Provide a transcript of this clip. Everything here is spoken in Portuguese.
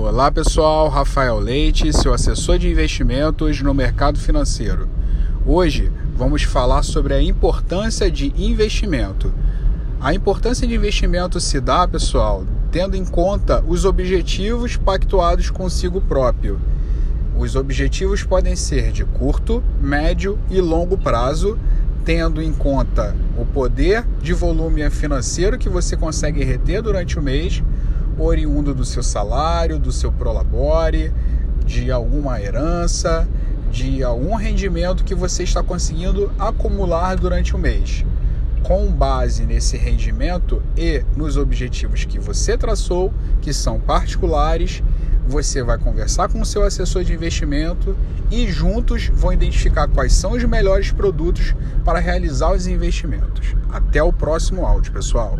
Olá pessoal, Rafael Leite, seu assessor de investimentos no mercado financeiro. Hoje vamos falar sobre a importância de investimento. A importância de investimento se dá, pessoal, tendo em conta os objetivos pactuados consigo próprio. Os objetivos podem ser de curto, médio e longo prazo, tendo em conta o poder de volume financeiro que você consegue reter durante o mês oriundo do seu salário, do seu prolabore, de alguma herança, de algum rendimento que você está conseguindo acumular durante o mês. Com base nesse rendimento e nos objetivos que você traçou, que são particulares, você vai conversar com o seu assessor de investimento e juntos vão identificar quais são os melhores produtos para realizar os investimentos. Até o próximo áudio, pessoal.